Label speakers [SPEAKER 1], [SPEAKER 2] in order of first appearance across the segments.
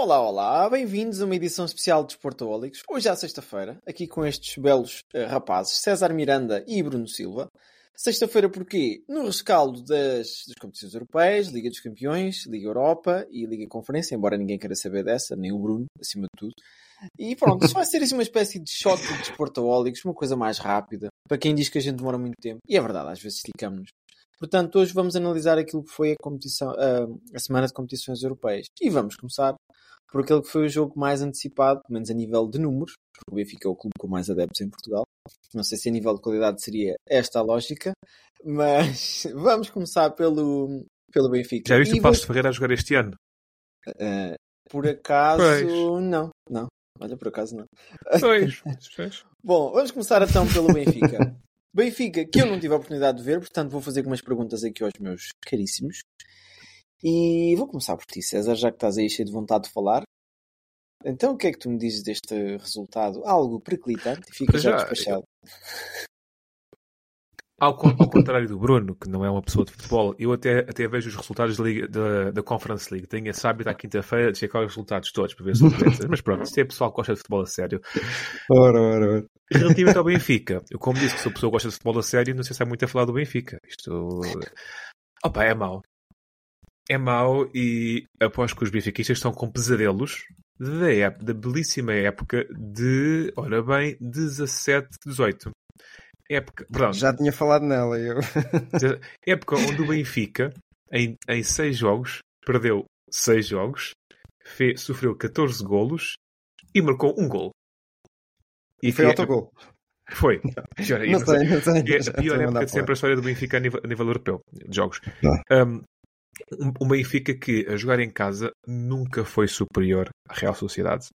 [SPEAKER 1] Olá, olá, bem-vindos a uma edição especial de Sportaholics. Hoje é sexta-feira, aqui com estes belos eh, rapazes, César Miranda e Bruno Silva. Sexta-feira porquê? No rescaldo das, das competições europeias, Liga dos Campeões, Liga Europa e Liga Conferência, embora ninguém queira saber dessa, nem o Bruno, acima de tudo. E pronto, isto vai ser assim uma espécie de shot de Sportaholics, uma coisa mais rápida, para quem diz que a gente demora muito tempo. E é verdade, às vezes esticamos-nos. Portanto, hoje vamos analisar aquilo que foi a, competição, a, a semana de competições europeias. E vamos começar por aquele que foi o jogo mais antecipado, pelo menos a nível de números, porque o Benfica é o clube com mais adeptos em Portugal. Não sei se a nível de qualidade seria esta a lógica, mas vamos começar pelo, pelo Benfica.
[SPEAKER 2] Já viste
[SPEAKER 1] E
[SPEAKER 2] o Passo
[SPEAKER 1] vou-
[SPEAKER 2] de Ferreira a jogar este ano?
[SPEAKER 1] Eh, por acaso,
[SPEAKER 2] Pois.
[SPEAKER 1] não, não. Olha, por acaso não.
[SPEAKER 2] Pois. pois.
[SPEAKER 1] Bom, vamos começar então pelo Benfica. Benfica, que eu não tive a oportunidade de ver, portanto vou fazer algumas perguntas aqui aos meus caríssimos. E vou começar por ti, César, já que estás aí cheio de vontade de falar. Então, o que é que tu me dizes deste resultado? Algo periclitante e fica já
[SPEAKER 2] já,
[SPEAKER 1] despachado.
[SPEAKER 2] Ao, ao contrário do Bruno, que não é uma pessoa de futebol, eu até, até vejo os resultados da, Liga- da, da Conference League. Tenho esse hábito à quinta-feira de checar os resultados todos para ver se. Mas pronto, isto é pessoal que gosta de futebol a sério.
[SPEAKER 3] Ora, ora, ora.
[SPEAKER 2] Relativamente ao Benfica, eu como disse que sou pessoa que gosta de futebol a sério, não sei se há muito a falar do Benfica. Isto. Opa, é mau. É mau e após que os benfiquistas estão com pesadelos da, ép- da belíssima época de, ora bem, 17, 18. Época, perdão,
[SPEAKER 3] Já tinha falado nela, eu.
[SPEAKER 2] época onde o Benfica, em, em 6 jogos, perdeu 6 jogos, fe- sofreu 14 golos e marcou um gol. E
[SPEAKER 3] Foi
[SPEAKER 2] é-
[SPEAKER 3] autogol.
[SPEAKER 2] Foi. Pior,
[SPEAKER 3] Não sei, não sei.
[SPEAKER 2] é a pior época de sempre a história do Benfica a nível, a nível europeu de jogos. Um Benfica que a jogar em casa nunca foi superior à Real Sociedade.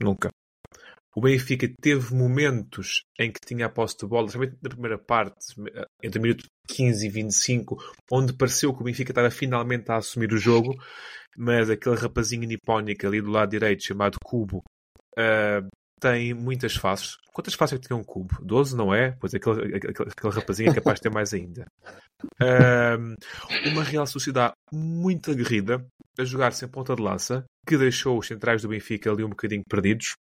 [SPEAKER 2] Nunca. O Benfica teve momentos em que tinha a posse de bola, especialmente na primeira parte, entre o minuto 15 e 25, onde pareceu que o Benfica estava finalmente a assumir o jogo, mas aquele rapazinho nipónico ali do lado direito, chamado Cubo, ah, tem muitas faces. Quantas faces é que tinha um cubo? 12, não é? Pois aquele, aquele, aquele rapazinho é capaz de ter mais ainda. Ahm, uma Real Sociedade muito aguerrida, a jogar sem ponta de lança, que deixou os centrais do Benfica ali um bocadinho perdidos.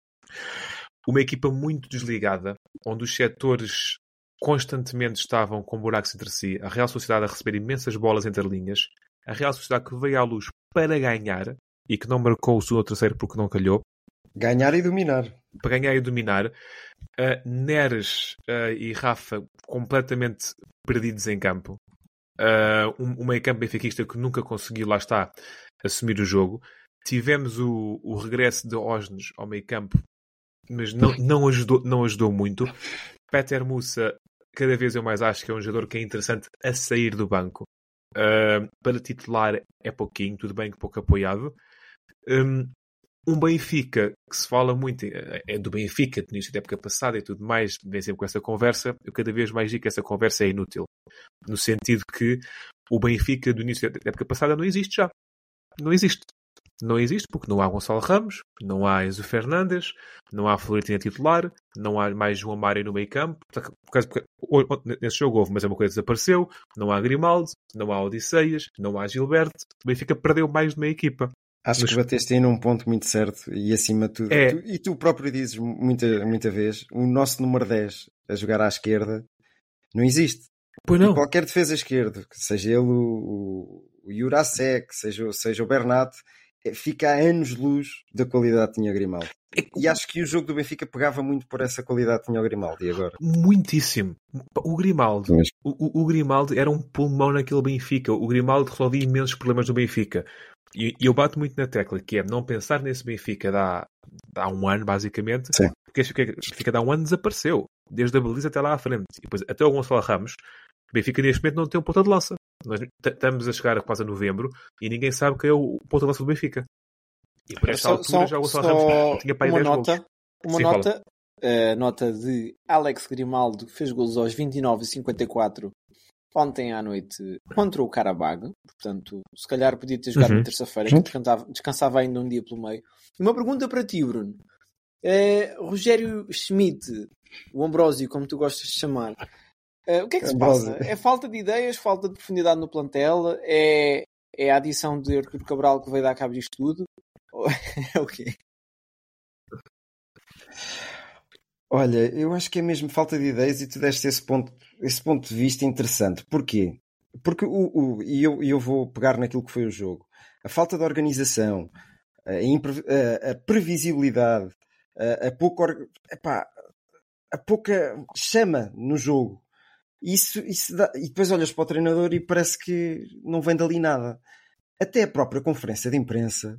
[SPEAKER 2] Uma equipa muito desligada, onde os setores constantemente estavam com buracos entre si. A Real Sociedade a receber imensas bolas entre linhas. A Real Sociedade que veio à luz para ganhar e que não marcou o segundo ou terceiro porque não calhou
[SPEAKER 3] Ganhar e dominar.
[SPEAKER 2] para ganhar e dominar. Uh, Neres uh, e Rafa completamente perdidos em campo. Uh, um, um meio campo benfiquista que nunca conseguiu, lá está, assumir o jogo. Tivemos o, o regresso de Osnes ao meio campo, mas não, não, ajudou, não ajudou muito. Peter Musa, cada vez eu mais acho que é um jogador que é interessante a sair do banco. Uh, para titular é pouquinho, tudo bem que pouco apoiado. Um, um Benfica que se fala muito é é do Benfica, do início da época passada e tudo mais, vem sempre com essa conversa. Eu cada vez mais digo que essa conversa é inútil. No sentido que o Benfica do início da época passada não existe já. Não existe. Não existe porque não há Gonçalo Ramos, não há Enzo Fernandes, não há Florentino a titular, não há mais João Mário no meio campo. Por causa- porque- o- o- Nesse jogo houve, mas é uma coisa que desapareceu. Não há Grimaldo, não há Odisseias, não há Gilberto. O Benfica perdeu mais de meia equipa.
[SPEAKER 3] Acho
[SPEAKER 2] Mas-
[SPEAKER 3] que bateste aí num ponto muito certo e acima de tudo.
[SPEAKER 2] É.
[SPEAKER 3] tu- e tu próprio dizes muita, muita vez: o nosso número 10 a jogar à esquerda não existe.
[SPEAKER 2] Pois
[SPEAKER 3] E qualquer defesa esquerda, que seja ele o, o Jurasek, seja, seja o Bernat, fica a anos-luz da qualidade que tinha o Grimaldo.
[SPEAKER 2] É
[SPEAKER 3] E acho que o jogo do Benfica pegava muito por essa qualidade que tinha o Grimaldo. E agora?
[SPEAKER 2] Muitíssimo. O Grimaldo,
[SPEAKER 3] Mas-
[SPEAKER 2] o, o- Grimaldo era um pulmão naquele Benfica. O Grimaldo resolvia imensos problemas do Benfica. E, e eu bato muito na tecla, que é não pensar nesse Benfica de há, de há um ano, basicamente.
[SPEAKER 3] Sim.
[SPEAKER 2] Porque este Benfica há um ano desapareceu. Desde a baliza até lá à frente. E depois, até o Gonçalo Ramos, o Benfica neste momento não tem um ponta de lança. Nós estamos a chegar quase a novembro e ninguém sabe quem é o ponto de lança do Benfica. E por esta
[SPEAKER 1] Só-
[SPEAKER 2] altura
[SPEAKER 1] só-
[SPEAKER 2] já o Gonçalo Ramos tinha para aí
[SPEAKER 1] uma
[SPEAKER 2] 10
[SPEAKER 1] nota,
[SPEAKER 2] golos.
[SPEAKER 1] uma
[SPEAKER 2] Sim,
[SPEAKER 1] nota, eh, nota de Alex Grimaldo, que fez golos aos 29 e 54 ontem à noite contra o Carabag. Portanto, se calhar podia ter jogado
[SPEAKER 2] Uhum.
[SPEAKER 1] na terça-feira, que descansava, descansava ainda um dia pelo meio. Uma pergunta para ti, Bruno. Eh, Rogério Schmidt, o Ambrósio, como tu gostas de chamar, eh, o que é que se passa? É falta de ideias, falta de profundidade no plantel? É, é a adição de Artur Cabral que veio dar cabo disto tudo? É o quê?
[SPEAKER 3] Olha, eu acho que é mesmo falta de ideias e tu deste esse ponto, esse ponto de vista interessante. Porquê? Porque o, o, e eu, eu vou pegar naquilo que foi o jogo. A falta de organização, a, a- a previsibilidade, a, a pouca, epá, a pouca chama no jogo. Isso, isso dá- e depois olhas para o treinador e parece que não vem dali nada. Até a própria conferência de imprensa,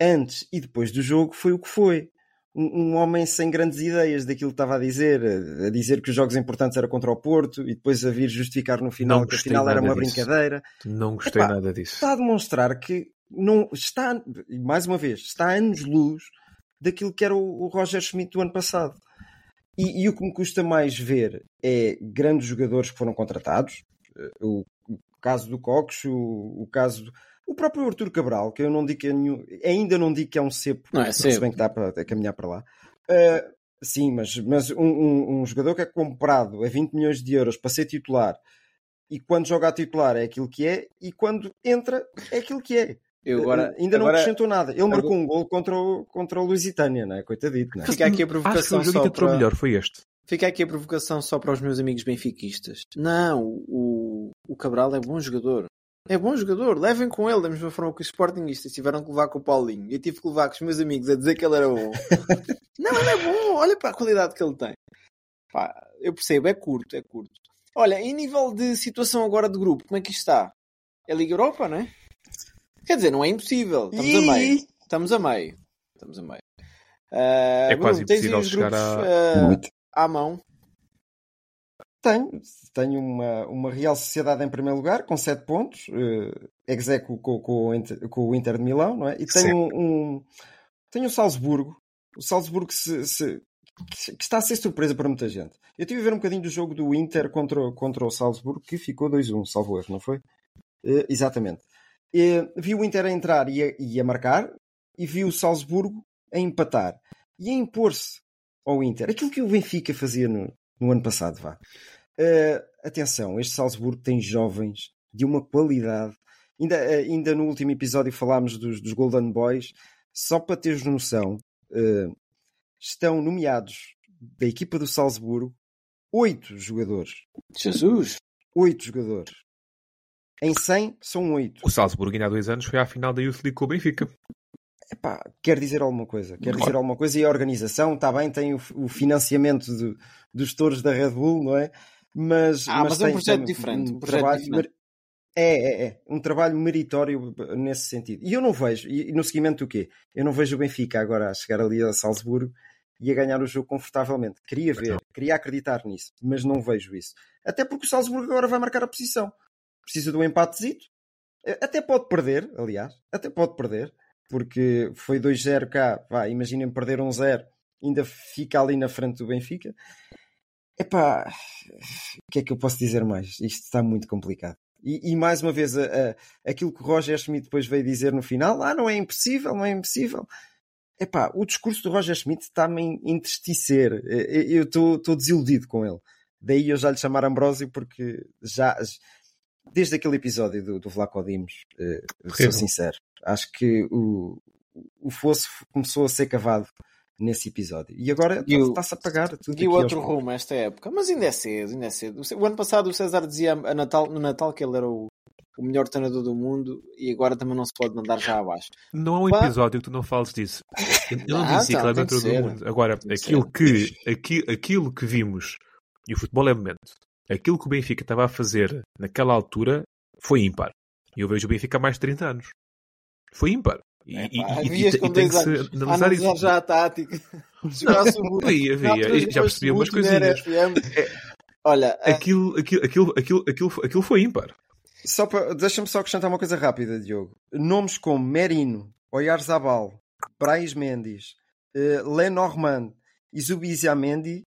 [SPEAKER 3] antes e depois do jogo, foi o que foi um, um homem sem grandes ideias daquilo que estava a dizer, a, a dizer que os jogos importantes era contra o Porto e depois a vir justificar no final que afinal era uma
[SPEAKER 2] disso.
[SPEAKER 3] brincadeira.
[SPEAKER 2] Não gostei
[SPEAKER 3] Epá,
[SPEAKER 2] nada disso.
[SPEAKER 3] Está a demonstrar que não está, mais uma vez, está a anos-luz daquilo que era o, o Roger Schmidt do ano passado. E, e o que me custa mais ver é grandes jogadores que foram contratados, eh, o, o caso do Cox, o, o caso do, o próprio Artur Cabral, que eu não digo que é nenhum, ainda não digo que é um cepo,
[SPEAKER 1] Não é
[SPEAKER 3] se bem que dá para caminhar para lá. Uh, sim, mas, mas um, um- um jogador que é comprado a 20 milhões de euros para ser titular e quando joga a titular é aquilo que é e quando entra é aquilo que é.
[SPEAKER 1] Eu agora,
[SPEAKER 3] ainda não
[SPEAKER 1] agora
[SPEAKER 3] acrescentou nada. Ele marcou um gol contra o, contra o Lusitânia, não é? Coitadito, não é?
[SPEAKER 1] Fica aqui a
[SPEAKER 2] Acho que o
[SPEAKER 1] provocação
[SPEAKER 2] jogo
[SPEAKER 1] para...
[SPEAKER 2] melhor foi este.
[SPEAKER 1] Fica aqui a provocação só para os meus amigos benfiquistas. Não, o, o Cabral é bom jogador. É bom jogador. Levem com ele da mesma forma que os Sportingistas tiveram que levar com o Paulinho. Eu tive que levar com os meus amigos a dizer que ele era bom. não, ele é bom. Olha para a qualidade que ele tem. Pá, eu percebo, é curto, é curto. Olha, em nível de situação agora de grupo, como é que isto está? É Liga Europa, não é? Quer dizer, não é impossível. Estamos a meio. Estamos a meio. Estamos a meio. Ah,
[SPEAKER 2] É quase
[SPEAKER 1] Bruno, tens aí
[SPEAKER 2] impossível
[SPEAKER 1] os
[SPEAKER 2] chegar
[SPEAKER 1] grupos,
[SPEAKER 2] a-
[SPEAKER 1] ah,
[SPEAKER 3] Muito.
[SPEAKER 1] à mão.
[SPEAKER 3] Tenho, tenho uma, uma Real Sociedade em primeiro lugar, com 7 pontos, uh, execo com, com, o Inter- com o Inter de Milão, não é? E tenho um, um- tenho o Salzburgo, o Salzburgo se, se- que está a ser surpresa para muita gente. Eu tive a ver um bocadinho do jogo do Inter contra, o- contra o Salzburgo, que ficou 2-1, salvo erro, não foi? Uh, exatamente. Uh, vi o Inter a entrar e a, e a marcar, e vi o Salzburgo a empatar e a impor-se ao Inter. Aquilo que o Benfica fazia no, no ano passado, vá. Uh, atenção, este Salzburgo tem jovens de uma qualidade. Ainda, uh, ainda no último episódio falámos dos, dos Golden Boys. Só para teres noção, uh, estão nomeados da equipa do Salzburgo oito jogadores.
[SPEAKER 1] Jesus!
[SPEAKER 3] Oito jogadores. Em 100 são oito.
[SPEAKER 2] O Salzburgo, ainda há dois anos, foi à final da Youth League com o Benfica.
[SPEAKER 3] Epá, quer dizer alguma coisa. Quer
[SPEAKER 2] Claro.
[SPEAKER 3] dizer alguma coisa. E a organização, está bem, tem o, o financiamento do- dos touros da Red Bull, não é? Mas,
[SPEAKER 1] Ah, mas é um
[SPEAKER 3] tem-
[SPEAKER 1] projeto
[SPEAKER 3] tem
[SPEAKER 1] diferente,
[SPEAKER 3] Um
[SPEAKER 1] um projeto
[SPEAKER 3] trabalho
[SPEAKER 1] diferente.
[SPEAKER 3] mer- É, é, é. Um trabalho meritório nesse sentido. E eu não vejo, e e no seguimento do quê? Eu não vejo o Benfica agora a chegar ali a Salzburgo e a ganhar o jogo confortavelmente. Queria ver, queria acreditar nisso, mas não vejo isso. Até porque o Salzburgo agora vai marcar a posição. Precisa do empatezito. Até pode perder, aliás. Até pode perder. Porque foi 2-0 cá. Vá, imaginem perder 1-0. ainda fica ali na frente do Benfica. Epá, o que é que eu posso dizer mais? Isto está muito complicado. E, e mais uma vez, a, a- aquilo que o Roger Schmidt depois veio dizer no final: ah, não é impossível, não é impossível. Epá, o discurso do Roger Schmidt está-me a entristecer. Eh, Eu estou estou desiludido com ele. Daí eu já lhe chamar Ambrósio, porque já, desde aquele episódio do, do Vlaco Dimos, eh, sou sincero, acho que o, o fosso começou a ser cavado nesse episódio. E agora
[SPEAKER 1] o-
[SPEAKER 3] está-se a pagar tudo
[SPEAKER 1] E o outro rumo esta época. Mas ainda é cedo, ainda é cedo. O ano passado o César dizia a Natal, no Natal que ele era o, o melhor treinador do mundo e agora também não se pode mandar já abaixo.
[SPEAKER 2] Não há um
[SPEAKER 1] Pá.
[SPEAKER 2] episódio que tu não fales disso. Eu não
[SPEAKER 1] Ah,
[SPEAKER 2] disse que
[SPEAKER 1] então,
[SPEAKER 2] ele é
[SPEAKER 1] tem que
[SPEAKER 2] todo
[SPEAKER 1] ser.
[SPEAKER 2] mundo. Agora,
[SPEAKER 1] que
[SPEAKER 2] aquilo que, aqui, aquilo que vimos, e o futebol é momento, aquilo que o Benfica estava a fazer naquela altura foi ímpar. E eu vejo o Benfica há mais de 30 anos. Foi ímpar. E, e,
[SPEAKER 1] Pá,
[SPEAKER 2] e- e- e tem que se analisar isso.
[SPEAKER 1] já a tática. Seguro.
[SPEAKER 2] Havia, Já percebi umas
[SPEAKER 1] não
[SPEAKER 2] coisinhas.
[SPEAKER 1] FM. Olha, a-
[SPEAKER 2] Aquilo, aquilo, aquilo, aquilo, aquilo, aquilo foi ímpar.
[SPEAKER 3] Só para, deixa-me só acrescentar uma coisa rápida, Diogo. Nomes como Merino, Oyarzabal, Brais Mendes, uh, Lenormand e Zubizamendi,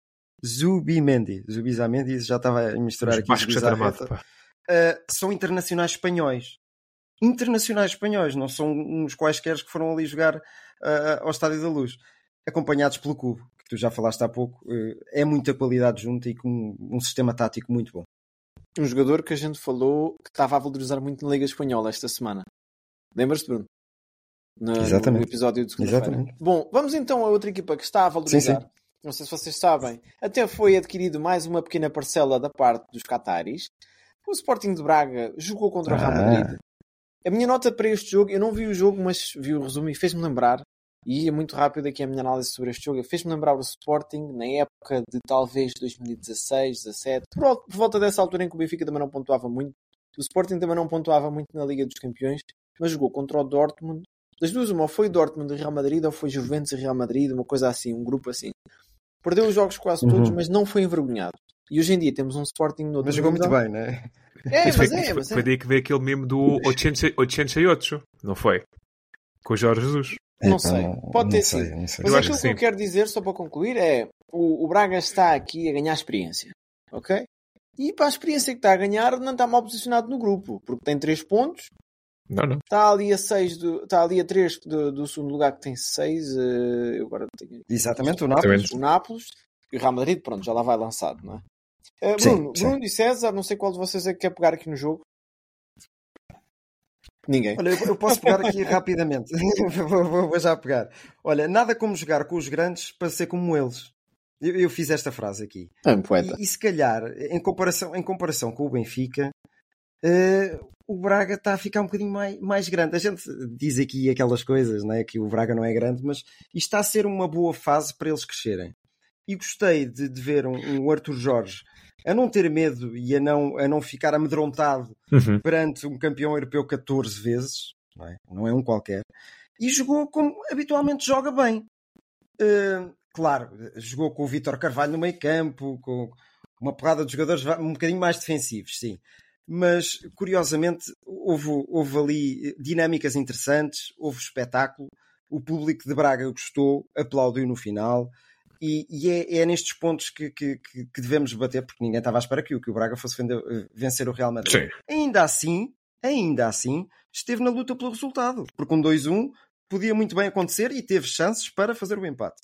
[SPEAKER 3] Zubimendi, Zubizamendi já estava a misturar aqui.
[SPEAKER 2] Está armado, pá.
[SPEAKER 3] Uh, são internacionais espanhóis. Internacionais espanhóis, não são uns quaisquer que foram ali jogar uh, ao Estádio da Luz, acompanhados pelo Cubo, que tu já falaste há pouco. Uh, é muita qualidade junto e com um sistema tático muito bom.
[SPEAKER 1] Um jogador que a gente falou que estava a valorizar muito na Liga Espanhola esta semana. Lembras-te, Bruno? No,
[SPEAKER 3] Exatamente.
[SPEAKER 1] no episódio de segunda-feira.
[SPEAKER 3] Exatamente.
[SPEAKER 1] Bom, vamos então a outra equipa que está a valorizar.
[SPEAKER 3] Sim, sim.
[SPEAKER 1] Não sei se vocês sabem, até foi adquirido mais uma pequena parcela da parte dos Qataris. O Sporting de Braga jogou contra o Real
[SPEAKER 3] Ah.
[SPEAKER 1] Madrid. A minha nota para este jogo, eu não vi o jogo, mas vi o resumo e fez-me lembrar, e é muito rápido aqui a minha análise sobre este jogo, fez-me lembrar o Sporting na época de talvez 2016, 17, por, por volta dessa altura em que o Benfica também não pontuava muito. O Sporting também não pontuava muito na Liga dos Campeões, mas jogou contra o Dortmund. Das duas, uma ou foi Dortmund e Real Madrid, ou foi Juventus e Real Madrid, uma coisa assim, um grupo assim. Perdeu os jogos quase todos,
[SPEAKER 3] Uhum.
[SPEAKER 1] mas não foi envergonhado. E hoje em dia temos um Sporting no outro
[SPEAKER 3] Mas jogou muito bem, não é?
[SPEAKER 1] É,
[SPEAKER 2] foi,
[SPEAKER 1] mas é,
[SPEAKER 2] isso foi-
[SPEAKER 1] mas é.
[SPEAKER 2] foi daí que veio aquele meme do 88, não foi? Com o Jorge Jesus.
[SPEAKER 1] Não sei. Pode ter sido.
[SPEAKER 3] não sei.
[SPEAKER 1] Mas
[SPEAKER 2] Eu
[SPEAKER 1] aquilo
[SPEAKER 2] acho que
[SPEAKER 1] que eu quero dizer, só para concluir, é o, o Braga está aqui a ganhar experiência. Ok? E para a experiência que está a ganhar, não está mal posicionado no grupo, porque tem 3 pontos,
[SPEAKER 2] Não, não.
[SPEAKER 1] está ali a 6 do, está ali a 3 do, do segundo lugar que tem 6. eu agora tenho
[SPEAKER 3] Exatamente, o Nápoles.
[SPEAKER 2] Exatamente.
[SPEAKER 1] o Nápoles e o Real Madrid, pronto, já lá vai lançado, não é? Eh,
[SPEAKER 3] Sim,
[SPEAKER 1] Bruno,
[SPEAKER 3] sim.
[SPEAKER 1] Bruno e César, não sei qual de vocês é que quer pegar aqui no jogo. Ninguém.
[SPEAKER 3] Olha, eu- eu posso pegar aqui rapidamente. vou, vou- vou já pegar. Olha, nada como jogar com os grandes para ser como eles. Eu, eu fiz esta frase aqui.
[SPEAKER 1] É um poeta.
[SPEAKER 3] E, e se calhar, em comparação, em comparação com o Benfica, eh, o Braga está a ficar um bocadinho mais, mais grande. A gente diz aqui aquelas coisas, né, que o Braga não é grande, mas isto está a ser uma boa fase para eles crescerem. E gostei de, de ver um, um Arthur Jorge a não ter medo e a não, a não ficar amedrontado
[SPEAKER 2] Uhum.
[SPEAKER 3] perante um campeão europeu 14 vezes, não é, não é um qualquer, e jogou como habitualmente joga bem. Uh, claro, jogou com o Vítor Carvalho no meio campo, com uma porrada de jogadores um bocadinho mais defensivos, sim. Mas, curiosamente, houve, houve ali dinâmicas interessantes, houve espetáculo, o público de Braga gostou, aplaudiu no final, e, e é, é nestes pontos que, que, que- devemos bater, porque ninguém estava à espera que, o- que o Braga fosse vencer o Real Madrid.
[SPEAKER 2] Sim.
[SPEAKER 3] Ainda assim, ainda assim, esteve na luta pelo resultado, porque um 2-1 podia muito bem acontecer e teve chances para fazer o empate.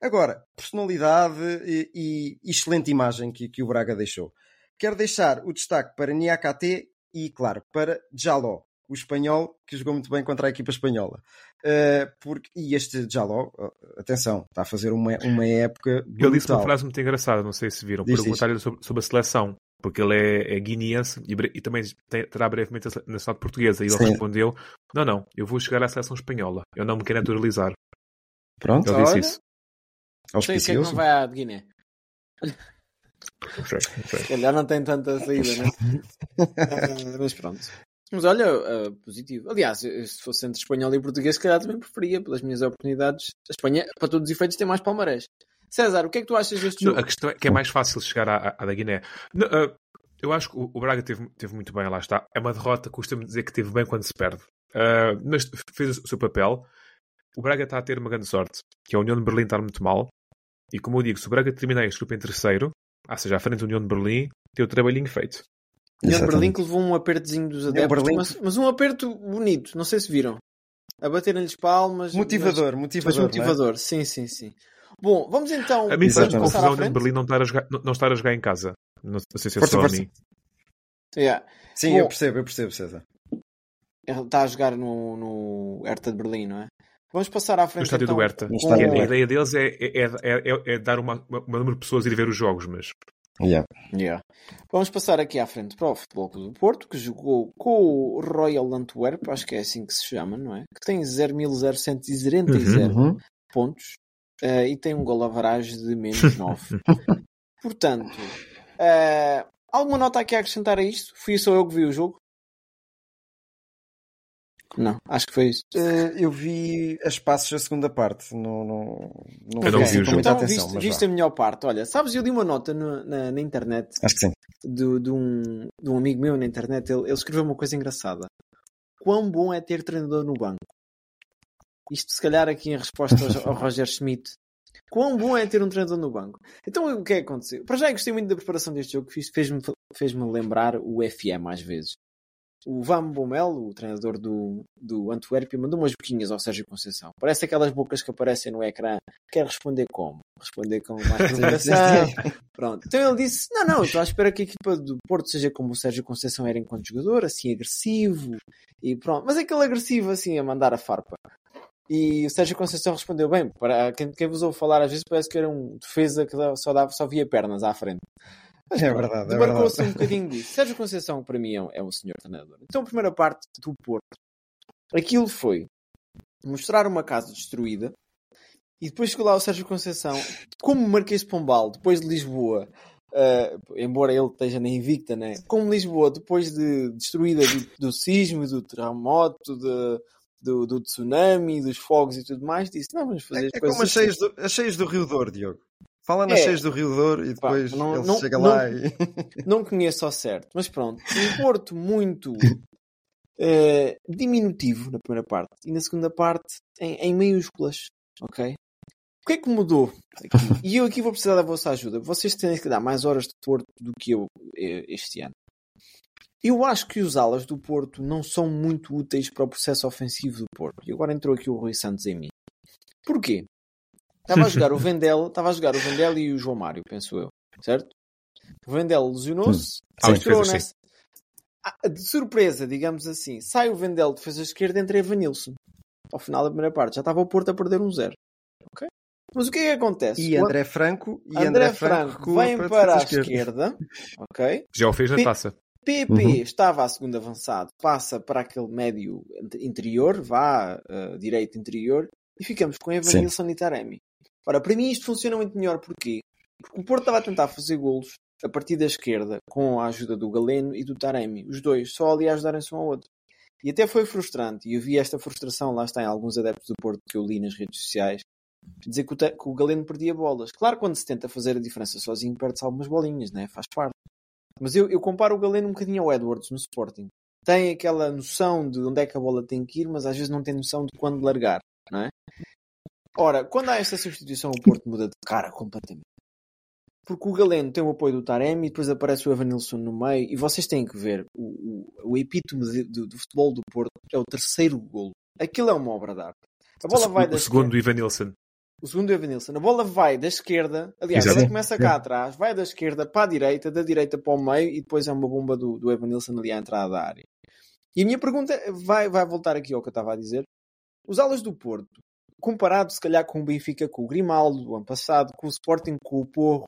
[SPEAKER 3] Agora, personalidade e, e excelente imagem que, que o Braga deixou. Quero deixar o destaque para Niakate e, claro, para Jaló, o espanhol que jogou muito bem contra a equipa espanhola. Uh, porque, e este Jaló, atenção, está a fazer uma, uma época
[SPEAKER 2] Ele disse uma
[SPEAKER 3] brutal.
[SPEAKER 2] frase muito engraçada, não sei se viram. Perguntaram-lhe sobre, sobre a seleção, porque ele é, é guineense e, e também tem- terá brevemente a nacionalidade portuguesa. E ele
[SPEAKER 3] Sim.
[SPEAKER 2] respondeu: Não, não, eu vou chegar à seleção espanhola, eu não me quero naturalizar.
[SPEAKER 3] Pronto,
[SPEAKER 2] Ele disse
[SPEAKER 1] Olha.
[SPEAKER 2] isso.
[SPEAKER 1] Sei que é que não vai à Guiné.
[SPEAKER 2] Não sei, não sei.
[SPEAKER 1] Se calhar não tem tanta saída, né? Ah, mas pronto. Mas olha, ah, positivo. Aliás, eu- se fosse entre espanhol e português, se calhar também preferia, pelas minhas oportunidades. A Espanha, para todos os efeitos, tem mais palmarés. César, o que é que tu achas deste
[SPEAKER 2] Não,
[SPEAKER 1] jogo?
[SPEAKER 2] a questão é que é mais fácil chegar à, à- da Guiné. Não, ah, eu acho que o, o Braga teve, teve muito bem, lá está. É uma derrota, custa-me dizer que teve bem quando se perde. Ah, mas fez o seu papel. O Braga está a ter uma grande sorte, que é a União de Berlim estar muito mal. E como eu digo, se o Braga terminar este grupo em terceiro, ou seja, à frente da União de Berlim, tem o trabalhinho feito.
[SPEAKER 1] E o
[SPEAKER 3] Exatamente.
[SPEAKER 1] Berlim que levou um apertozinho dos adeptos,
[SPEAKER 3] Berlim-
[SPEAKER 1] mas, mas um aperto bonito, não sei se viram. A baterem-lhes palmas.
[SPEAKER 3] Motivador,
[SPEAKER 1] mas-
[SPEAKER 3] motivador.
[SPEAKER 1] Mas motivador, sim, sim, sim. Bom, vamos então
[SPEAKER 2] A mim
[SPEAKER 1] à
[SPEAKER 2] confusão a União de. Berlim não estar a jogar, não, não estar a jogar em casa. Não, não sei se é
[SPEAKER 3] Força,
[SPEAKER 2] só a
[SPEAKER 3] força.
[SPEAKER 2] mim.
[SPEAKER 1] Yeah.
[SPEAKER 3] Sim,
[SPEAKER 1] Bom.
[SPEAKER 3] eu percebo, eu percebo, César.
[SPEAKER 1] Ele está a jogar no, no Hertha de Berlim, não é? Vamos passar à
[SPEAKER 2] No
[SPEAKER 1] frente.
[SPEAKER 2] estádio
[SPEAKER 1] então,
[SPEAKER 2] do.
[SPEAKER 3] No
[SPEAKER 2] E
[SPEAKER 3] estádio
[SPEAKER 2] a, ideia deles é, é, é, é- é dar uma, uma, uma número de pessoas ir ver os jogos, mas
[SPEAKER 3] Yeah.
[SPEAKER 1] Yeah. Vamos passar aqui à frente para o Futebol Clube do Porto, que jogou com o Royal Antwerp, acho que é assim que se chama, não é? Que tem 0.0140
[SPEAKER 3] Uhum.
[SPEAKER 1] pontos eh, e tem um gol de menos 9. Portanto, eh, alguma nota aqui a acrescentar a isto? Fui só eu que vi o jogo? Não, acho que foi isso.
[SPEAKER 3] Eh, eu vi as passos da segunda parte. Não, não, não
[SPEAKER 2] Eu não vi o jogo.
[SPEAKER 1] Então,
[SPEAKER 3] atenção.
[SPEAKER 1] viste, viste a melhor parte. Olha, sabes, eu li uma nota no- na, na internet
[SPEAKER 3] Acho que sim.
[SPEAKER 1] de, de um, de um amigo meu na internet. Ele, ele escreveu uma coisa engraçada. Quão bom é ter treinador no banco? Isto, se calhar, aqui em resposta ao, ao Roger Schmidt. Quão bom é ter um treinador no banco? Então, o que é que aconteceu? Para já, eu gostei muito da preparação deste jogo. Fiz- Fez-me fez-me lembrar o FM às vezes. O Van Bommel, o treinador do, do Antuérpia, mandou umas boquinhas ao Sérgio Conceição. Parece aquelas bocas que aparecem no ecrã. Quer responder como? Responder com mais. Pronto. Então ele disse: Não, não, estou à espera que a equipa do Porto seja como o Sérgio Conceição era enquanto jogador, assim agressivo e pronto. Mas aquele agressivo assim a mandar a farpa. E o Sérgio Conceição respondeu bem. Para quem, quem vos ouve falar, às vezes parece que era um defesa que só, dava, só via pernas à frente. Mas,
[SPEAKER 3] É verdade, é
[SPEAKER 1] Demarcou-se
[SPEAKER 3] verdade.
[SPEAKER 1] um bocadinho disso. Sérgio Conceição, para mim, é um, é um senhor treinador. Então, a primeira parte do Porto, aquilo foi mostrar uma casa destruída e depois chegou lá o Sérgio Conceição, como Marquês de Pombal, depois de Lisboa, eh, embora ele esteja na Invicta, né? como Lisboa, depois de destruída do, do sismo, do terremoto, de- do, do tsunami, dos fogos e tudo mais, disse: Não, vamos fazer
[SPEAKER 3] É,
[SPEAKER 1] as
[SPEAKER 3] é como as
[SPEAKER 1] assim."
[SPEAKER 3] cheias, do, as cheias do Rio Douro, Diogo. Fala nas
[SPEAKER 1] É.
[SPEAKER 3] cheias do Rio Douro e
[SPEAKER 1] Pá,
[SPEAKER 3] depois
[SPEAKER 1] não-
[SPEAKER 3] ele
[SPEAKER 1] não-
[SPEAKER 3] chega
[SPEAKER 1] não-
[SPEAKER 3] lá e.
[SPEAKER 1] não conheço ao certo, mas pronto, um Porto muito eh, diminutivo na primeira parte e na segunda parte em, em maiúsculas, ok? O que é que mudou aqui? E eu aqui vou precisar da vossa ajuda. Vocês têm que dar mais horas de Porto do que eu eh, este ano. Eu acho que os alas do Porto não são muito úteis para o processo ofensivo do Porto. E agora entrou aqui o Rui Santos em mim. Porquê? Estava a jogar o Vendel, estava a jogar o Vendel e o João Mário, penso eu, certo? O Vendel lesionou-se,
[SPEAKER 2] Sim.
[SPEAKER 1] entrou nessa. Ah, De surpresa, digamos assim, sai o Vendel de defesa esquerda entre Evanilson. Ao final da primeira parte, já estava o Porto a perder um zero. Ok? Mas o que é que acontece?
[SPEAKER 3] E André Franco. E
[SPEAKER 1] André,
[SPEAKER 3] André,
[SPEAKER 1] Franco, vem
[SPEAKER 3] para
[SPEAKER 1] para a
[SPEAKER 3] defesa
[SPEAKER 1] esquerda, ok?
[SPEAKER 2] Já o fez na
[SPEAKER 1] Pi-
[SPEAKER 2] taça.
[SPEAKER 1] PP
[SPEAKER 3] Uhum.
[SPEAKER 1] estava a segundo avançado, passa para aquele médio interior, vá uh, direito interior, e ficamos com Evanilson e Taremi. Ora, para mim isto funciona muito melhor, porquê? Porque o Porto estava a tentar fazer golos a partir da esquerda, com a ajuda do Galeno e do Taremi, os dois, só ali a ajudarem-se um ao outro. E até foi frustrante, e eu vi esta frustração, lá está em alguns adeptos do Porto que eu li nas redes sociais, dizer que o, que o Galeno perdia bolas. Claro, quando se tenta fazer a diferença sozinho, perde-se algumas bolinhas, né? faz parte. Mas eu, eu comparo o Galeno um bocadinho ao Edwards no Sporting. Tem aquela noção de onde é que a bola tem que ir, mas às vezes não tem noção de quando largar, não é? Ora, quando há esta substituição, o Porto muda de cara completamente. Porque o Galeno tem o apoio do Taremi e depois aparece o Evanilson no meio e vocês têm que ver o, o, o epítome de- do, do futebol do Porto é o terceiro golo. Aquilo é uma obra de arte. A bola vai da
[SPEAKER 2] o segundo Nilsson.
[SPEAKER 1] o segundo é Evanilson. A bola vai da esquerda, aliás,
[SPEAKER 2] Exato.
[SPEAKER 1] ela começa cá atrás, vai da esquerda para a direita, da direita para o meio e depois é uma bomba do, do Evanilson ali à entrada da área. E a minha pergunta vai, vai voltar aqui ao que eu estava a dizer. Os alas do Porto, comparado se calhar com o Benfica, com o Grimaldo do ano passado, com o Sporting, com o Porro,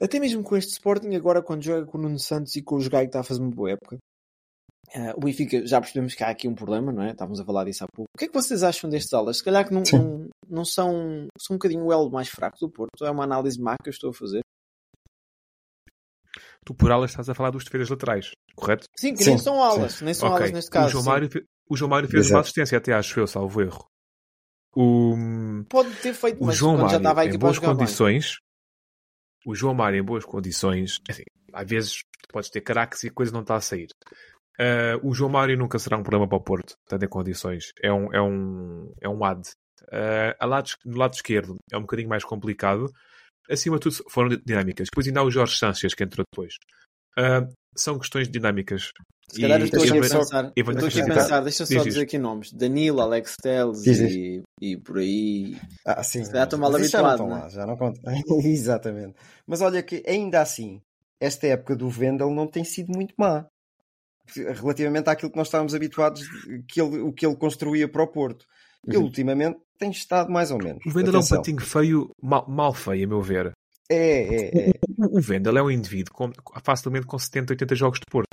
[SPEAKER 1] até mesmo com este Sporting, agora quando joga com o Nuno Santos e com o Jogai que está a fazer uma boa época, ah, o Benfica, já percebemos que há aqui um problema, não é? Estávamos a falar disso há pouco. O que é que vocês acham destes alas? Se calhar que não, não, não são, são um bocadinho o elo mais fraco do Porto. É uma análise má que eu estou a fazer.
[SPEAKER 2] Tu por alas estás a falar dos defesas laterais, correto?
[SPEAKER 1] Sim, que
[SPEAKER 3] Sim,
[SPEAKER 1] nem são alas. Nem são
[SPEAKER 2] Ok.
[SPEAKER 1] alas neste caso.
[SPEAKER 2] o, João
[SPEAKER 1] sim.
[SPEAKER 2] Mário, o João Mário fez
[SPEAKER 3] Exato.
[SPEAKER 2] uma assistência até, acho eu, salvo erro. O,
[SPEAKER 1] Pode ter feito,
[SPEAKER 2] o
[SPEAKER 1] mas
[SPEAKER 2] João
[SPEAKER 1] quando já estava
[SPEAKER 2] Mário, em boas
[SPEAKER 1] jogar bem.
[SPEAKER 2] condições, o João Mário em boas condições, assim, às vezes podes ter caraques e a coisa não está a sair. Ah, o João Mário nunca será um problema para o Porto, estando em condições. É um, é um, é um ad. Ah, a lado, no lado esquerdo é um bocadinho mais complicado. Acima de tudo, foram dinâmicas. Depois ainda há o Jorge Sanches, que entrou depois. Ah, são questões dinâmicas.
[SPEAKER 1] Se calhar eu estou aqui a pensar, estou aqui a pensar, deixa só
[SPEAKER 2] diz.
[SPEAKER 1] dizer aqui nomes: Danilo, Alex Teles
[SPEAKER 3] Diz, diz.
[SPEAKER 1] e, e por aí.
[SPEAKER 3] Ah, sim.
[SPEAKER 1] Se calhar estou mal
[SPEAKER 3] isso já não
[SPEAKER 1] habituado,
[SPEAKER 3] estão
[SPEAKER 1] né?
[SPEAKER 3] lá, já não conta. Exatamente. Mas olha que ainda assim, esta época do Vendel não tem sido muito má. Relativamente àquilo que nós estávamos habituados, que ele, o que ele construía para o Porto. Ele
[SPEAKER 1] Uhum.
[SPEAKER 3] ultimamente tem estado mais ou menos.
[SPEAKER 2] O Vendel é um patinho feio, mal, mal feio, a meu ver.
[SPEAKER 3] É, é, é.
[SPEAKER 2] O o Vendel é um indivíduo com, facilmente com 70, 80 jogos de Porto.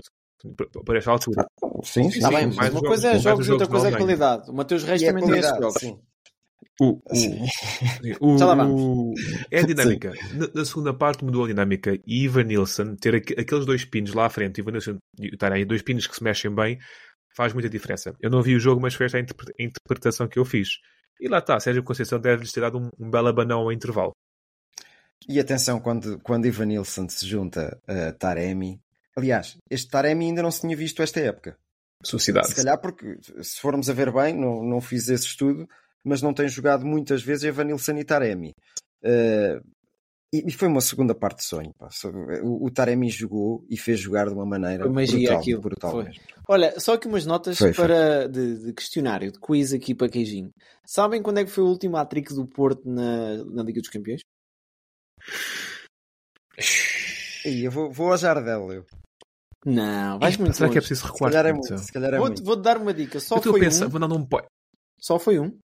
[SPEAKER 2] Para- esta altura.
[SPEAKER 3] Sim, sim.
[SPEAKER 2] Sim,
[SPEAKER 1] bem,
[SPEAKER 2] mais
[SPEAKER 1] mas uma
[SPEAKER 2] jogos-
[SPEAKER 1] coisa é jogos
[SPEAKER 2] os
[SPEAKER 1] e outra coisa é qualidade. O Mateus Reis
[SPEAKER 3] é
[SPEAKER 1] também tem esses jogos.
[SPEAKER 3] sim.
[SPEAKER 2] O, o,
[SPEAKER 3] Sim.
[SPEAKER 2] o- é a dinâmica. Na, na segunda parte mudou a dinâmica. E Ivan Nilsson, ter aqu- aqueles dois pinos lá à frente, Ivan Nilsson e o Taremi, dois pinos que se mexem bem, faz muita diferença. Eu não vi o jogo, mas foi esta a interpretação que eu fiz. E lá está, Sérgio Conceição deve-lhes ter dado um, um belo abanão ao intervalo.
[SPEAKER 3] E atenção, quando, quando Ivan Nilsson se junta a Taremi, aliás, este Taremi ainda não se tinha visto esta época.
[SPEAKER 2] Sociedade.
[SPEAKER 3] Se calhar porque, se formos a ver bem, não, não fiz esse estudo, mas não tem jogado muitas vezes Ivan Nilsson e Taremi. Uh, e, e, foi uma segunda parte de sonho. Pá. O, o, Taremi jogou e fez jogar de uma maneira brutal. Aquilo. brutal
[SPEAKER 1] foi. Olha, só aqui umas notas foi, para, foi. De, de, questionário, de quiz aqui para Queijinho. Sabem quando é que foi o último hat-trick do Porto na, na Liga dos Campeões?
[SPEAKER 3] E eu vou, vou ao Jardel, eu.
[SPEAKER 1] Não, vais muito
[SPEAKER 2] Será
[SPEAKER 1] longe.
[SPEAKER 2] que é preciso recuar?
[SPEAKER 3] Se calhar é muito. Se calhar é
[SPEAKER 1] vou,
[SPEAKER 3] muito.
[SPEAKER 1] vou dar uma dica. Só
[SPEAKER 2] eu
[SPEAKER 1] foi um.
[SPEAKER 2] Vou dar um point.
[SPEAKER 1] Só foi um.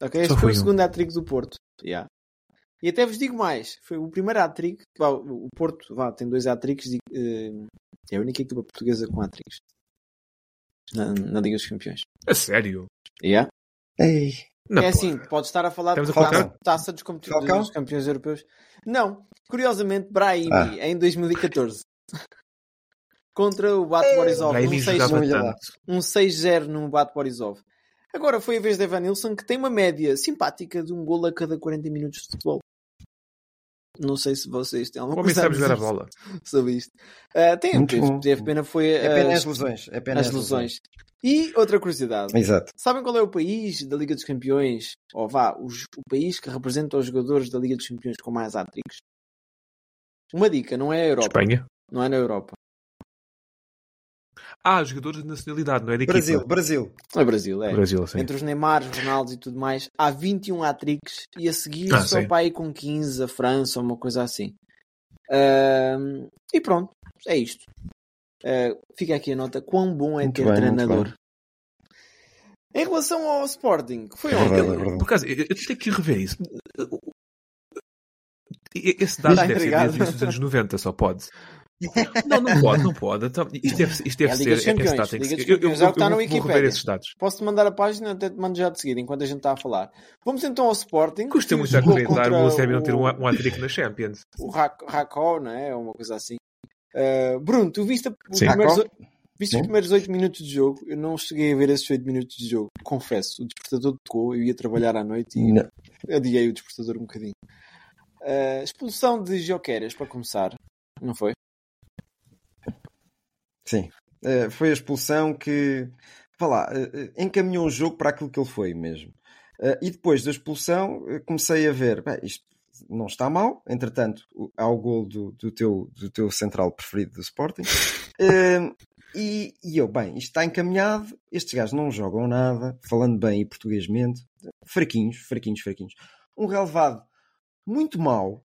[SPEAKER 1] Ok, este
[SPEAKER 2] Só
[SPEAKER 1] foi, o
[SPEAKER 2] um.
[SPEAKER 1] segundo hat-trick do Porto. Yeah. E até vos digo mais. Foi o primeiro hat-trick. O Porto vá, tem dois hat-tricks. eh, É a única equipa portuguesa com hat-tricks. Na, na Liga dos Campeões.
[SPEAKER 2] A sério?
[SPEAKER 1] Yeah.
[SPEAKER 3] Ei.
[SPEAKER 2] Não
[SPEAKER 1] é
[SPEAKER 2] pode.
[SPEAKER 1] assim, pode estar a falar
[SPEAKER 2] Estamos
[SPEAKER 1] de
[SPEAKER 2] a
[SPEAKER 1] taça, taça dos, dos campeões europeus. Não, curiosamente, Brahimi
[SPEAKER 3] Ah.
[SPEAKER 1] em 2014 contra o Bat Borisov.
[SPEAKER 2] Brahimi
[SPEAKER 1] Um 6
[SPEAKER 2] jogava
[SPEAKER 3] não ia lá.
[SPEAKER 2] tanto.
[SPEAKER 1] um 6-0 no Bat Borisov. Agora foi a vez de Evan Nilsson que tem uma média simpática de um gol a cada 40 minutos de futebol. Não sei se vocês têm alguma coisa a
[SPEAKER 2] a bola.
[SPEAKER 1] sobre isto. Ah, tem,
[SPEAKER 3] Muito
[SPEAKER 1] teve, teve pena foi
[SPEAKER 3] É pena
[SPEAKER 1] as,
[SPEAKER 3] as lesões. É pena
[SPEAKER 1] as lesões. E outra curiosidade.
[SPEAKER 3] Exato.
[SPEAKER 1] Sabem qual é o país da Liga dos Campeões? Ou vá, os- o país que representa os jogadores da Liga dos Campeões com mais hat-tricks? Uma dica, não é a Europa.
[SPEAKER 2] Espanha.
[SPEAKER 1] Não é na Europa.
[SPEAKER 2] Ah, jogadores de nacionalidade, não é de equipa.
[SPEAKER 3] Brasil, Brasil.
[SPEAKER 1] É Brasil, é.
[SPEAKER 2] Brasil, sim.
[SPEAKER 1] Entre os Neymar, Ronaldo e tudo mais, há 21 hat-tricks e a seguir
[SPEAKER 2] Ah,
[SPEAKER 1] só para aí com 15 a França ou uma coisa assim. Ahm, e pronto, é isto. Ah, fica aqui a nota quão bom é
[SPEAKER 3] Muito
[SPEAKER 1] ter
[SPEAKER 3] bem,
[SPEAKER 1] treinador. Em relação ao Sporting, que foi
[SPEAKER 3] É
[SPEAKER 1] ontem.
[SPEAKER 3] verdade, é.
[SPEAKER 2] Por acaso, eu, eu tenho que rever isso. Esse dado deve ser desde o início dos anos 90, só pode. Não, não pode, não pode. Então, isto deve, isto deve
[SPEAKER 1] É a Liga
[SPEAKER 2] ser.
[SPEAKER 1] dos Campeões, Liga dos
[SPEAKER 2] ser- eu, eu, eu,
[SPEAKER 1] está
[SPEAKER 2] dados.
[SPEAKER 1] Posso-te mandar a página, até te mando já de seguida, enquanto a gente está a falar. Vamos então ao Sporting.
[SPEAKER 2] Custa muito acreditar o Eusébio não ter um, um hat-trick na Champions.
[SPEAKER 1] o Rak- Rakó, não é? Uma coisa assim. Uh, Bruno, tu viste, os primeiros, viste os primeiros 8 minutos de jogo? Eu não cheguei a ver esses 8 minutos de jogo, confesso. O despertador tocou, eu ia trabalhar à noite e
[SPEAKER 3] Não.
[SPEAKER 1] adiei o despertador um bocadinho. Uh, expulsão de Joqueiras, para começar, não foi?
[SPEAKER 3] Sim. Eh, foi a expulsão que, vá lá, eh, eh, encaminhou o jogo para aquilo que ele foi mesmo. E depois da expulsão, comecei a ver, bem, isto não está mal. Entretanto, há o gol do, do, teu, do teu central preferido do Sporting. Eh, e, e eu, bem, isto está encaminhado. Estes gajos não jogam nada, falando bem e portuguesmente. Fraquinhos, fraquinhos, fraquinhos. Um relevado muito mau.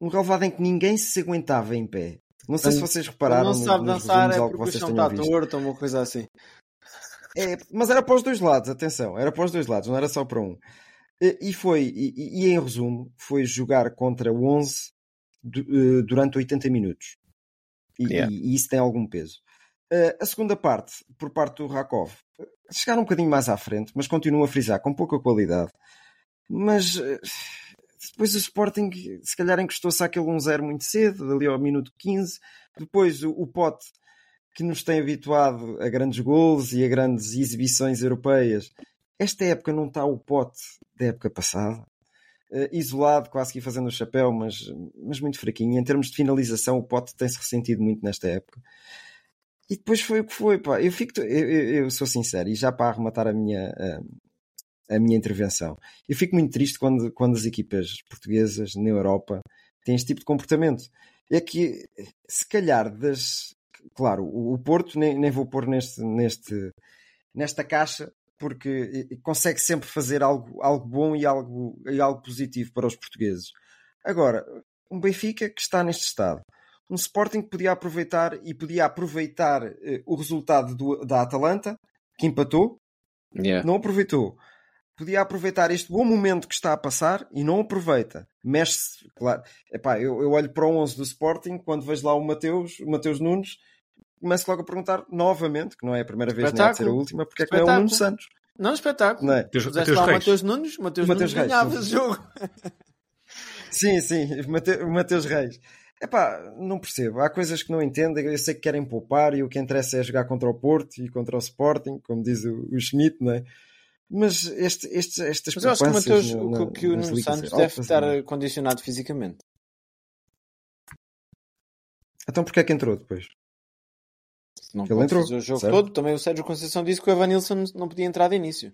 [SPEAKER 3] Um relevado em que ninguém se aguentava em pé. Não sei se vocês repararam
[SPEAKER 1] não sabe
[SPEAKER 3] nos
[SPEAKER 1] dançar é porque o
[SPEAKER 3] vocês
[SPEAKER 1] chão está torto ou uma coisa assim.
[SPEAKER 3] É, mas era para os dois lados, atenção, era para os dois lados, não era só para um. E foi, e, e em resumo, foi jogar contra o 11 du- eh, durante 80 minutos. E,
[SPEAKER 1] Yeah.
[SPEAKER 3] e- isso tem algum peso. Eh, a segunda parte, por parte do Rakov, chegaram um bocadinho mais à frente, mas continuo a frisar com pouca qualidade. Mas eh, depois o Sporting, se calhar, encostou-se àquele 1-0 muito cedo, ali ao minuto 15. Depois o, o Pote, que nos tem habituado a grandes gols e a grandes exibições europeias. Esta época não está o Pote da época passada. Eh, isolado, quase que fazendo o chapéu, mas, mas muito fraquinho. Em termos de finalização, o Pote tem-se ressentido muito nesta época. E depois foi o que foi, pá. Eu, fico, eu, eu- eu sou sincero, e já para arrematar a minha, a, minha intervenção, eu fico muito triste quando, quando as equipas portuguesas na Europa têm este tipo de comportamento. É que, se calhar, das. Claro, o, o Porto nem, nem vou pôr neste, neste, nesta caixa, porque consegue sempre fazer algo, algo bom e algo, e algo positivo para os portugueses. Agora, um Benfica que está neste estado, um Sporting que podia aproveitar e podia aproveitar eh, o resultado do- da Atalanta, que empatou, não aproveitou. Podia aproveitar este bom momento que está a passar e não aproveita. Mexe-se, claro. Epá, eu, eu olho para o 11 do Sporting, quando vejo lá o Mateus, o Mateus Nunes, começo logo a perguntar novamente, que não é a primeira vez nem de ser a última, porque é que não é o Nuno. Santos.
[SPEAKER 1] Não, espetáculo.
[SPEAKER 3] Não é?
[SPEAKER 1] Puseste
[SPEAKER 2] Mateus
[SPEAKER 1] lá o. Mateus Nunes, Mateus,
[SPEAKER 3] Mateus
[SPEAKER 1] Nunes
[SPEAKER 3] Reis,
[SPEAKER 1] ganhava
[SPEAKER 3] sim.
[SPEAKER 1] esse jogo.
[SPEAKER 3] Sim, sim, o Mate- o Mateus Reis. Epá, não percebo. Há coisas que não entendo. Eu sei que querem poupar e o que interessa é jogar contra o Porto e contra o Sporting, como diz o, o Schmidt, não é? Mas este, este, estas
[SPEAKER 1] Mas eu acho que o Mateus,
[SPEAKER 3] na-
[SPEAKER 1] que, que o Nuno Santos
[SPEAKER 3] altas,
[SPEAKER 1] deve estar
[SPEAKER 3] não é?
[SPEAKER 1] condicionado fisicamente.
[SPEAKER 3] Então porquê é que entrou depois?
[SPEAKER 1] Não
[SPEAKER 3] Ele entrou,
[SPEAKER 1] o jogo
[SPEAKER 3] certo?
[SPEAKER 1] todo. Também o Sérgio Conceição disse que o Evanilson não podia entrar de início.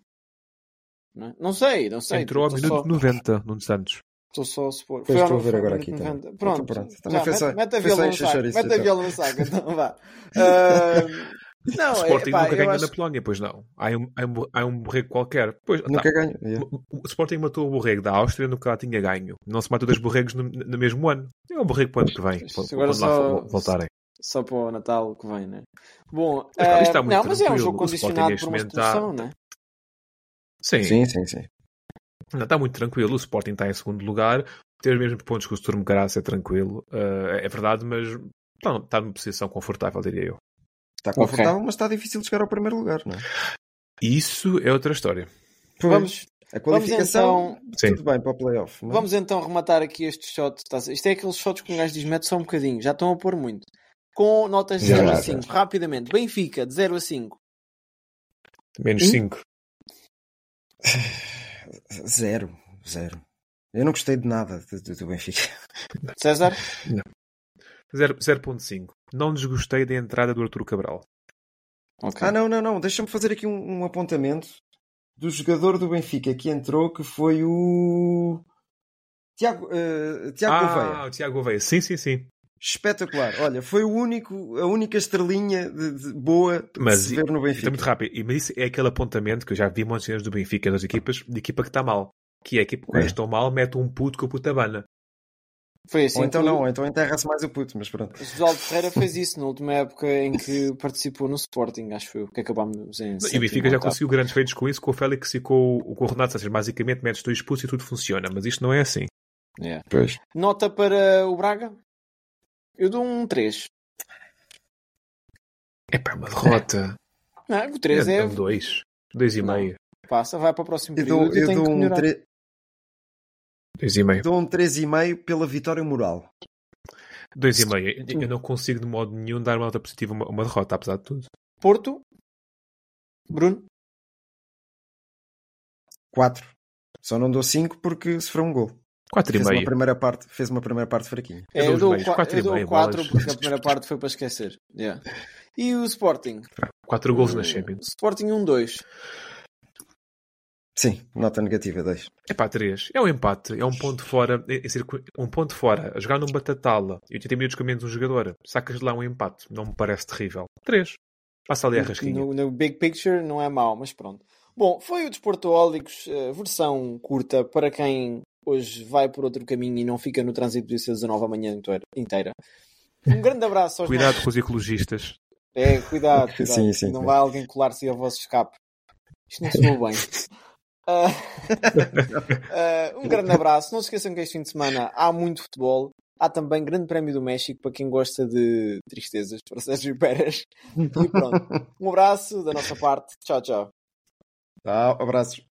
[SPEAKER 1] Não, é? não sei, não sei.
[SPEAKER 2] Entrou ao minuto
[SPEAKER 1] só-
[SPEAKER 2] 90, Nuno Santos.
[SPEAKER 1] Estou só a supor. Ao-
[SPEAKER 3] estou a ver agora aqui também.
[SPEAKER 1] 90. Pronto,
[SPEAKER 3] Então pronto. Também
[SPEAKER 1] já,
[SPEAKER 3] foi
[SPEAKER 1] mete, a
[SPEAKER 3] foi
[SPEAKER 1] viola no saco. Mete a
[SPEAKER 3] então.
[SPEAKER 1] viola no saco, então vá. Ah, não,
[SPEAKER 2] o
[SPEAKER 1] é,
[SPEAKER 2] Sporting
[SPEAKER 1] pá,
[SPEAKER 2] nunca ganha
[SPEAKER 1] acho-
[SPEAKER 2] na Polónia, pois não. Há um, há um, há um borrego qualquer. Pois,
[SPEAKER 3] Nunca
[SPEAKER 2] tá.
[SPEAKER 3] ganho. yeah.
[SPEAKER 2] O o Sporting matou o borrego da Áustria que ela tinha ganho. Não se mata dois borregos no, no mesmo ano. É um borrego para o ano que vem, quando,
[SPEAKER 1] Agora
[SPEAKER 2] quando lá
[SPEAKER 1] só-
[SPEAKER 2] vo- voltarem.
[SPEAKER 1] Só para o Natal que vem, né? Bom,
[SPEAKER 2] Mas, isto está muito
[SPEAKER 1] não, mas é um
[SPEAKER 2] tranquilo.
[SPEAKER 1] jogo
[SPEAKER 2] O Sporting
[SPEAKER 1] condicionado por uma
[SPEAKER 2] momento está-
[SPEAKER 1] né?
[SPEAKER 2] Sim,
[SPEAKER 3] Sim, sim, sim.
[SPEAKER 2] Não, está muito tranquilo. O Sporting está em segundo lugar. Ter os mesmos pontos que o Sturm Graz é tranquilo. Uh, é verdade, mas está, está numa posição confortável, diria eu.
[SPEAKER 3] Está confortável, mas está difícil de chegar ao primeiro lugar, não é?
[SPEAKER 2] Isso é outra história.
[SPEAKER 3] Pois,
[SPEAKER 1] Vamos,
[SPEAKER 3] a
[SPEAKER 1] vamos
[SPEAKER 3] qualificação,
[SPEAKER 1] então,
[SPEAKER 2] Sim.
[SPEAKER 3] tudo bem para o playoff. mas-
[SPEAKER 1] vamos então rematar aqui este shot. Tá- Isto é aqueles shots que um gajo diz, mete só um bocadinho, já estão a pôr muito. Com notas de
[SPEAKER 3] Já,
[SPEAKER 1] 0 a
[SPEAKER 3] já.
[SPEAKER 1] 5, rapidamente. Benfica, de 0 a 5.
[SPEAKER 2] Menos
[SPEAKER 3] Hum?
[SPEAKER 2] 5.
[SPEAKER 3] Zero, zero. Eu não gostei de nada do, do- Benfica.
[SPEAKER 1] César?
[SPEAKER 2] 0.5. Não desgostei da entrada do Arturo Cabral.
[SPEAKER 1] Ok.
[SPEAKER 3] Ah, não, não, não. Deixa-me fazer aqui um, um apontamento do jogador do Benfica que entrou, que foi o Tiago, eh, Tiago
[SPEAKER 2] ah,
[SPEAKER 3] Gouveia.
[SPEAKER 2] o Tiago Gouveia. Sim, sim, sim.
[SPEAKER 3] Espetacular. Olha, foi o único, a única estrelinha de, de boa de
[SPEAKER 2] Mas
[SPEAKER 3] se ver no
[SPEAKER 2] é
[SPEAKER 3] Benfica.
[SPEAKER 2] muito rápido. E, mas isso é aquele apontamento que eu já vi muitos cenas do Benfica das equipas, de equipa que está mal. Que é a equipa quando
[SPEAKER 3] É.
[SPEAKER 2] estão mal, mete um puto com a puta bana.
[SPEAKER 1] Foi assim
[SPEAKER 3] Ou então
[SPEAKER 1] que
[SPEAKER 3] não, ou então enterra-se mais o puto, mas pronto.
[SPEAKER 1] o Josualdo Ferreira fez isso na última época em que participou no Sporting, acho eu, que acabámos em
[SPEAKER 2] E o Benfica já conseguiu grandes feitos com isso, com o Félix e com, o- com o Renato Sanches. Basicamente, metes dois putos e tudo funciona. Mas isto não é assim.
[SPEAKER 1] Yeah.
[SPEAKER 3] Pois.
[SPEAKER 1] Nota para o Braga? Eu dou um 3.
[SPEAKER 2] É para uma derrota.
[SPEAKER 1] Não, o 3 é,
[SPEAKER 2] é um dois. Dois e
[SPEAKER 1] Não.
[SPEAKER 2] meio.
[SPEAKER 1] passa, vai para o próximo
[SPEAKER 3] Eu
[SPEAKER 1] período.
[SPEAKER 3] dou,
[SPEAKER 1] Eu,
[SPEAKER 3] eu
[SPEAKER 1] tenho
[SPEAKER 3] dou
[SPEAKER 1] que
[SPEAKER 3] um,
[SPEAKER 1] melhorar.
[SPEAKER 3] Tre-
[SPEAKER 2] Dois e meio.
[SPEAKER 3] dou um 3,5 pela vitória moral.
[SPEAKER 2] Dois e meio. Eu- Eu não consigo de modo nenhum dar uma nota positiva a uma, uma derrota, apesar de tudo.
[SPEAKER 1] Porto? Bruno?
[SPEAKER 3] 4. Só não dou 5 porque sofreu um gol.
[SPEAKER 2] Quatro e
[SPEAKER 3] Fez uma
[SPEAKER 2] meio.
[SPEAKER 3] primeira parte, fez uma primeira parte fraquinha.
[SPEAKER 2] Eu
[SPEAKER 1] É,
[SPEAKER 2] dou
[SPEAKER 1] eu dou 4
[SPEAKER 2] e
[SPEAKER 1] eu dou
[SPEAKER 2] meio,
[SPEAKER 1] quatro
[SPEAKER 2] bolas.
[SPEAKER 1] porque a primeira parte foi para esquecer. Yeah. E o Sporting?
[SPEAKER 2] Quatro gols na Champions.
[SPEAKER 1] Sporting 1-2.
[SPEAKER 3] Sim, nota negativa 2.
[SPEAKER 2] É pá, três. É um empate. É um ponto fora. É, é um ponto fora. A jogar num batatala. E 80 minutos com menos um jogador. Sacas de lá um empate. Não me parece terrível. Três. Passa ali a rasquinha.
[SPEAKER 1] No, no Big Picture não é mau, mas pronto. Bom, foi o Desportoólicos, eh, versão curta para quem hoje vai por outro caminho e não fica no trânsito de 19 a manhã inteira- inteira. Um grande abraço aos
[SPEAKER 2] Cuidado
[SPEAKER 1] nossos...
[SPEAKER 2] com os ecologistas.
[SPEAKER 1] É, cuidado, cuidado.
[SPEAKER 3] Sim, sim,
[SPEAKER 1] não
[SPEAKER 3] sim.
[SPEAKER 1] vai alguém colar-se ao vosso escape. Isto não soou bem. Ah, ah, um grande abraço. Não se esqueçam que este fim de semana há muito futebol. Há também Grande Prémio do México para quem gosta de tristezas, para Sérgio Pérez. E pronto. Um abraço da nossa parte. Tchau, tchau.
[SPEAKER 3] Tá, abraços.